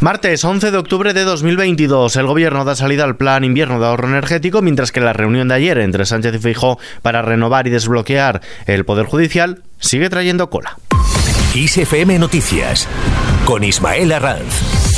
Martes 11 de octubre de 2022, el gobierno da salida al plan invierno de ahorro energético, mientras que la reunión de ayer entre Sánchez y Feijóo para renovar y desbloquear el Poder Judicial sigue trayendo cola. ISFM Noticias con Ismael Arranz.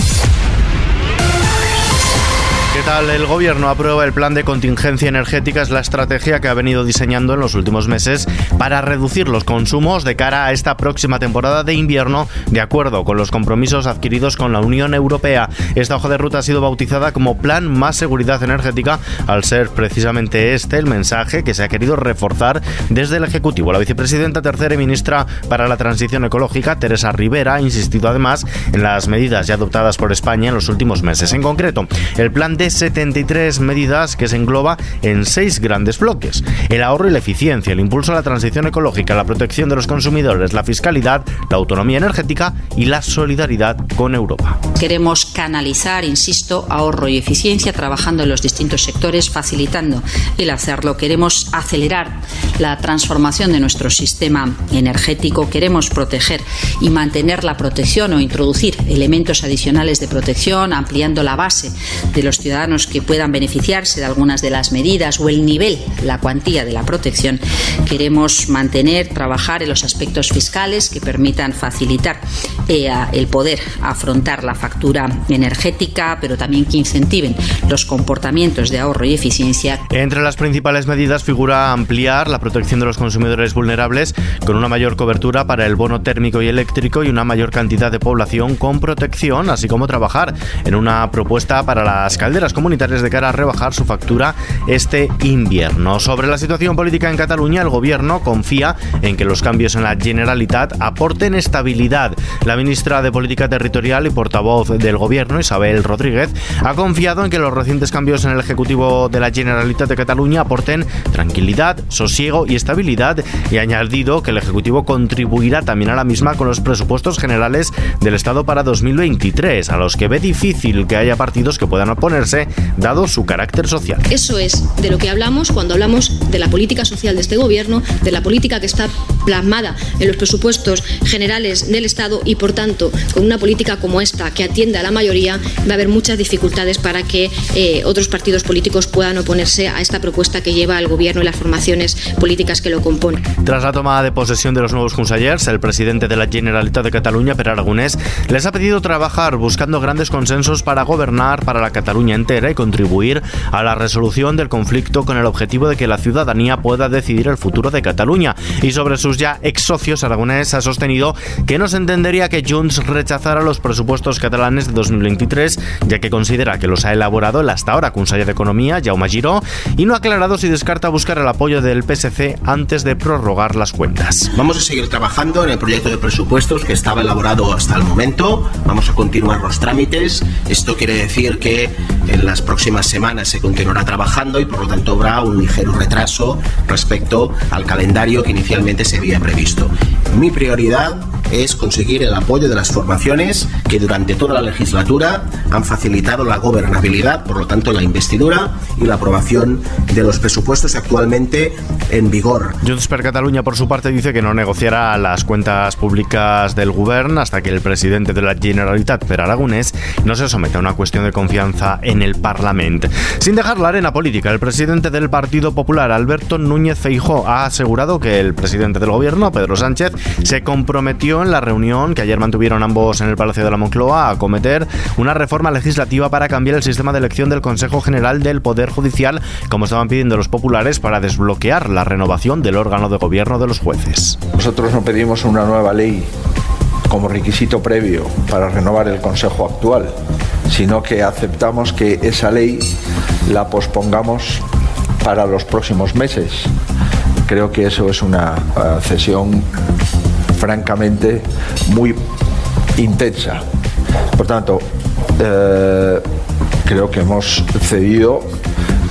¿Qué tal? El gobierno aprueba el plan de contingencia energética, es la estrategia que ha venido diseñando en los últimos meses para reducir los consumos de cara a esta próxima temporada de invierno, de acuerdo con los compromisos adquiridos con la Unión Europea. Esta hoja de ruta ha sido bautizada como Plan Más Seguridad Energética, al ser precisamente este el mensaje que se ha querido reforzar desde el Ejecutivo. La vicepresidenta tercera y ministra para la Transición Ecológica, Teresa Rivera, ha insistido además en las medidas ya adoptadas por España en los últimos meses. En concreto, el plan de 73 medidas que se engloba en seis grandes bloques. El ahorro y la eficiencia, el impulso a la transición ecológica, la protección de los consumidores, la fiscalidad, la autonomía energética y la solidaridad con Europa. Queremos canalizar, insisto, ahorro y eficiencia trabajando en los distintos sectores, facilitando el hacerlo. Queremos acelerar la transformación de nuestro sistema energético. Queremos proteger y mantener la protección o introducir elementos adicionales de protección, ampliando la base de los ciudadanos ciudadanos que puedan beneficiarse de algunas de las medidas o el nivel, la cuantía de la protección, queremos mantener, trabajar en los aspectos fiscales que permitan facilitar eh, el poder afrontar la factura energética, pero también que incentiven los comportamientos de ahorro y eficiencia. Entre las principales medidas figura ampliar la protección de los consumidores vulnerables con una mayor cobertura para el bono térmico y eléctrico y una mayor cantidad de población con protección, así como trabajar en una propuesta para las calderas comunitarias de cara a rebajar su factura este invierno. Sobre la situación política en Cataluña, el gobierno confía en que los cambios en la Generalitat aporten estabilidad. La ministra de Política Territorial y portavoz del gobierno, Isabel Rodríguez, ha confiado en que los recientes cambios en el Ejecutivo de la Generalitat de Cataluña aporten tranquilidad, sosiego y estabilidad y ha añadido que el Ejecutivo contribuirá también a la misma con los presupuestos generales del Estado para 2023, a los que ve difícil que haya partidos que puedan oponerse dado su carácter social. Eso es de lo que hablamos cuando hablamos de la política social de este gobierno, de la política que está plasmada en los presupuestos generales del Estado y, por tanto, con una política como esta que atiende a la mayoría, va a haber muchas dificultades para que eh, otros partidos políticos puedan oponerse a esta propuesta que lleva el gobierno y las formaciones políticas que lo componen. Tras la toma de posesión de los nuevos consellers, el presidente de la Generalitat de Cataluña, Per Aragonés, les ha pedido trabajar buscando grandes consensos para gobernar para la Cataluña y contribuir a la resolución del conflicto con el objetivo de que la ciudadanía pueda decidir el futuro de Cataluña. Y sobre sus ya ex socios, Aragonés ha sostenido que no se entendería que Junts rechazara los presupuestos catalanes de 2023, ya que considera que los ha elaborado el hasta ahora conseller de Economía, Jaume Giró, y no ha aclarado si descarta buscar el apoyo del PSC antes de prorrogar las cuentas. Vamos a seguir trabajando en el proyecto de presupuestos que estaba elaborado hasta el momento. Vamos a continuar los trámites. Esto quiere decir que en las próximas semanas se continuará trabajando y por lo tanto habrá un ligero retraso respecto al calendario que inicialmente se había previsto. Mi prioridad es conseguir el apoyo de las formaciones que durante toda la legislatura han facilitado la gobernabilidad, por lo tanto la investidura y la aprobación de los presupuestos actualmente en vigor. Junts per Catalunya, por su parte, dice que no negociará las cuentas públicas del gobierno hasta que el presidente de la Generalitat, Per Aragonés, no se someta a una cuestión de confianza en el Parlamento. Sin dejar la arena política, el presidente del Partido Popular, Alberto Núñez Feijóo, ha asegurado que el presidente del gobierno, Pedro Sánchez, se comprometió en la reunión que ayer mantuvieron ambos en el Palacio de la Moncloa a acometer una reforma legislativa para cambiar el sistema de elección del Consejo General del Poder Judicial, como estaban pidiendo los populares, para desbloquear la renovación del órgano de gobierno de los jueces. Nosotros no pedimos una nueva ley como requisito previo para renovar el Consejo actual, sino que aceptamos que esa ley la pospongamos para los próximos meses. Creo que eso es una uh, cesión francamente muy intensa. Por tanto, eh, creo que hemos cedido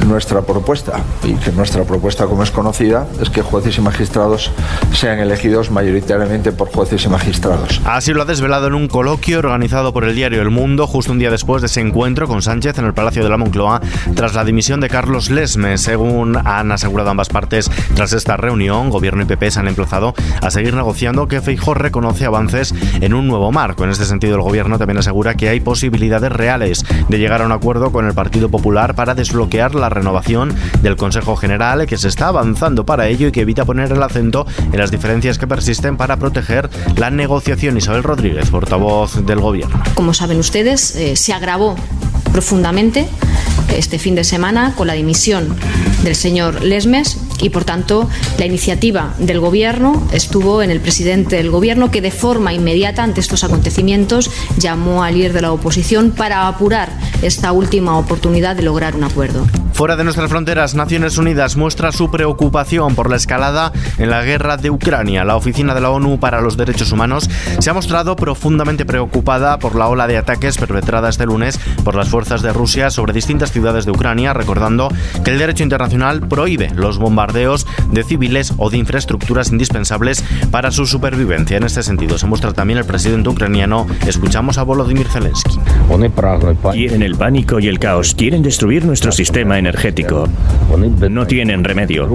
nuestra propuesta y que nuestra propuesta, como es conocida, es que jueces y magistrados sean elegidos mayoritariamente por jueces y magistrados. Así lo ha desvelado en un coloquio organizado por el diario El Mundo justo un día después de ese encuentro con Sánchez en el Palacio de la Moncloa tras la dimisión de Carlos Lesme. Según han asegurado ambas partes, tras esta reunión, Gobierno y PP se han emplazado a seguir negociando que Feijóo reconoce avances en un nuevo marco. En este sentido, el Gobierno también asegura que hay posibilidades reales de llegar a un acuerdo con el Partido Popular para desbloquear la renovación del Consejo General, que se está avanzando para ello y que evita poner el acento en las diferencias que persisten para proteger la negociación. Isabel Rodríguez, portavoz del Gobierno. Como saben ustedes, eh, se agravó profundamente este fin de semana con la dimisión del señor Lesmes y por tanto la iniciativa del gobierno estuvo en el presidente del gobierno que de forma inmediata ante estos acontecimientos llamó al líder de la oposición para apurar esta última oportunidad de lograr un acuerdo. Fuera de nuestras fronteras, Naciones Unidas muestra su preocupación por la escalada en la guerra de Ucrania. La Oficina de la ONU para los Derechos Humanos se ha mostrado profundamente preocupada por la ola de ataques perpetrada este lunes por las fuerzas de Rusia sobre distintas ciudades de Ucrania, recordando que el derecho internacional prohíbe los bombardeos de civiles o de infraestructuras indispensables para su supervivencia. En este sentido, se muestra también el presidente ucraniano. Escuchamos a Volodymyr Zelensky. Quieren el pánico y el caos, quieren destruir nuestro sistema energético. No tienen remedio.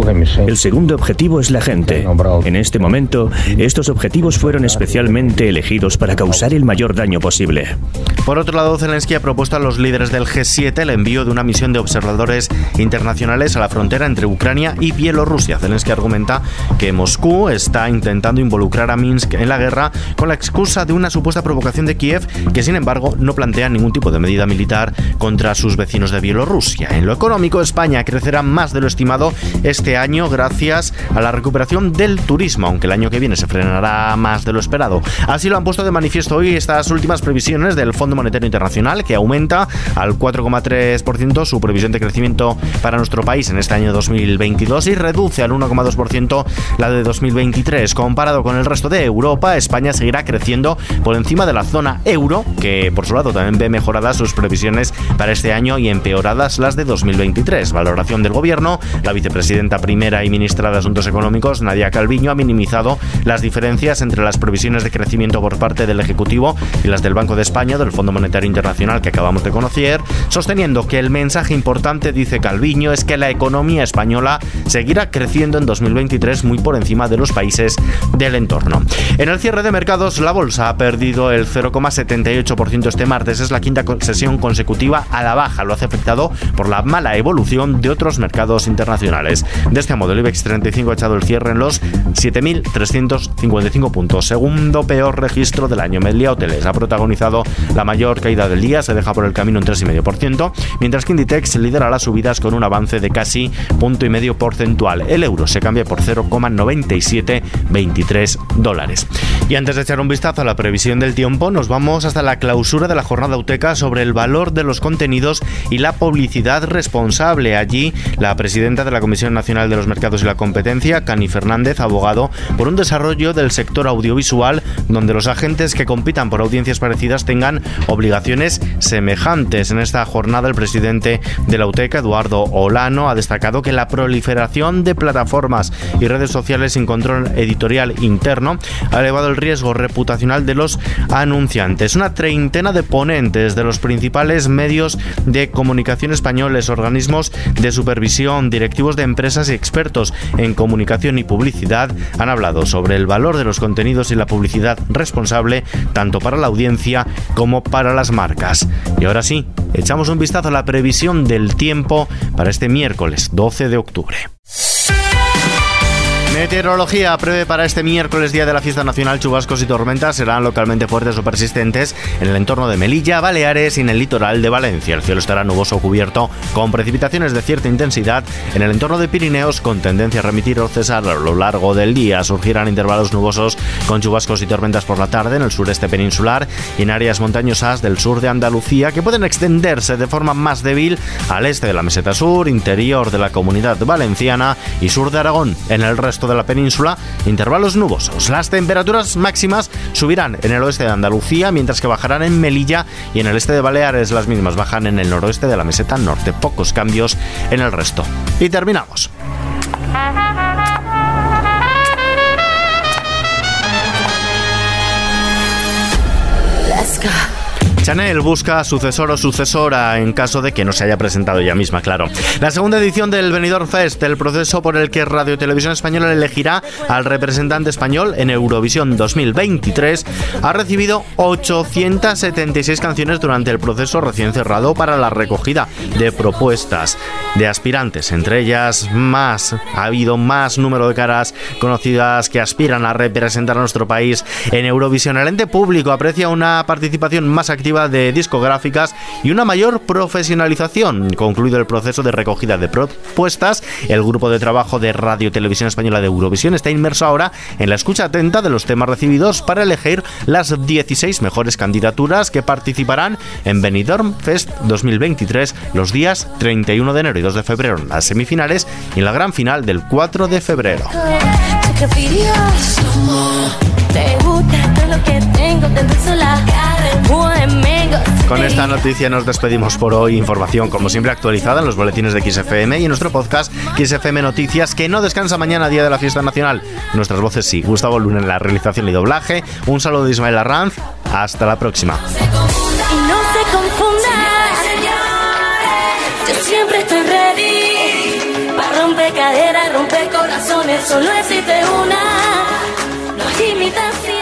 El segundo objetivo es la gente. En este momento, estos objetivos fueron especialmente elegidos para causar el mayor daño posible. Por otro lado, Zelensky ha propuesto a los líderes del G7 el envío de una misión de observadores internacionales a la frontera entre Ucrania y Bielorrusia. Zelensky argumenta que Moscú está intentando involucrar a Minsk en la guerra con la excusa de una supuesta provocación de Kiev, que sin embargo no plantea ningún tipo de medida militar contra sus vecinos de Bielorrusia. En lo económico, España crecerá más de lo estimado este año gracias a la recuperación del turismo, aunque el año que viene se frenará más de lo esperado. Así lo han puesto de manifiesto hoy estas últimas previsiones del Fondo Monetario Internacional, que aumenta al 4,3% su previsión de crecimiento para nuestro país en este año 2022 y reduce al 1,2% la de 2023. Comparado con el resto de Europa, España seguirá creciendo por encima de la zona euro, que por su lado también ve mejoradas sus previsiones para este año y empeoradas las de 2023. Valoración del gobierno, la vicepresidenta primera y ministra de Asuntos Económicos, Nadia Calviño, ha minimizado las diferencias entre las previsiones de crecimiento por parte del Ejecutivo y las del Banco de España, del Fondo Monetario Internacional que acabamos de conocer, sosteniendo que el mensaje importante, dice Calviño, es que la economía española seguirá creciendo en 2023 muy por encima de los países del entorno. En el cierre de mercados, la bolsa ha perdido el 0,78% este martes. Es la quinta sesión consecutiva a la baja. Lo hace afectado por la mala evolución de otros mercados internacionales. De este modo, el IBEX 35 ha echado el cierre en los 7.355 puntos. Segundo peor registro del año. Media Hoteles ha protagonizado la mayor caída del día, se deja por el camino un 3,5%, mientras que Inditex lidera las subidas con un avance de casi punto y medio porcentual. El euro se cambia por 0,9723 dólares. Y antes de echar un vistazo a la previsión del tiempo, nos vamos hasta la clausura de la jornada UTECA sobre el valor de los contenidos y la publicidad responsable. Allí, la presidenta de la Comisión Nacional de los Mercados y la Competencia, Cani Fernández, abogado por un desarrollo del sector audiovisual donde los agentes que compitan por audiencias parecidas tengan obligaciones semejantes. En esta jornada, el presidente de la UTECA, Eduardo Olano, ha destacado que la proliferación de plataformas y redes sociales sin control editorial interno ha elevado el riesgo reputacional de los anunciantes. Una treintena de ponentes de los principales medios de comunicación españoles, de supervisión, directivos de empresas y expertos en comunicación y publicidad han hablado sobre el valor de los contenidos y la publicidad responsable tanto para la audiencia como para las marcas. Y ahora sí, echamos un vistazo a la previsión del tiempo para este miércoles 12 de octubre. Meteorología prevé para este miércoles, día de la fiesta nacional, chubascos y tormentas serán localmente fuertes o persistentes en el entorno de Melilla, Baleares y en el litoral de Valencia. El cielo estará nuboso o cubierto con precipitaciones de cierta intensidad en el entorno de Pirineos con tendencia a remitir o cesar a lo largo del día. Surgirán intervalos nubosos con chubascos y tormentas por la tarde en el sureste peninsular y en áreas montañosas del sur de Andalucía que pueden extenderse de forma más débil al este de la meseta sur, interior de la comunidad valenciana y sur de Aragón. En el resto de la península, intervalos nubosos. Las temperaturas máximas subirán en el oeste de Andalucía, mientras que bajarán en Melilla y en el este de Baleares. Las mismas bajan en el noroeste de la meseta norte. Pocos cambios en el resto. Y terminamos. Chanel busca sucesor o sucesora en caso de que no se haya presentado ella misma, claro. La segunda edición del Benidorm Fest, el proceso por el que Radio Televisión Española elegirá al representante español en Eurovisión 2023, ha recibido 876 canciones durante el proceso recién cerrado para la recogida de propuestas de aspirantes. Entre ellas, más ha habido más número de caras conocidas que aspiran a representar a nuestro país en Eurovisión. El ente público aprecia una participación más activa de discográficas y una mayor profesionalización. Concluido el proceso de recogida de propuestas, el grupo de trabajo de Radio Televisión Española de Eurovisión está inmerso ahora en la escucha atenta de los temas recibidos para elegir las 16 mejores candidaturas que participarán en Benidorm Fest 2023 los días 31 de enero y 2 de febrero en las semifinales y en la gran final del 4 de febrero. Con esta noticia nos despedimos por hoy. Información, como siempre, actualizada en los boletines de XFM y en nuestro podcast XFM Noticias, que no descansa mañana, día de la fiesta nacional. Nuestras voces sí. Gustavo Luna en la realización y doblaje. Un saludo de Ismael Arranz. Hasta la próxima. caderas, corazones, solo una. No.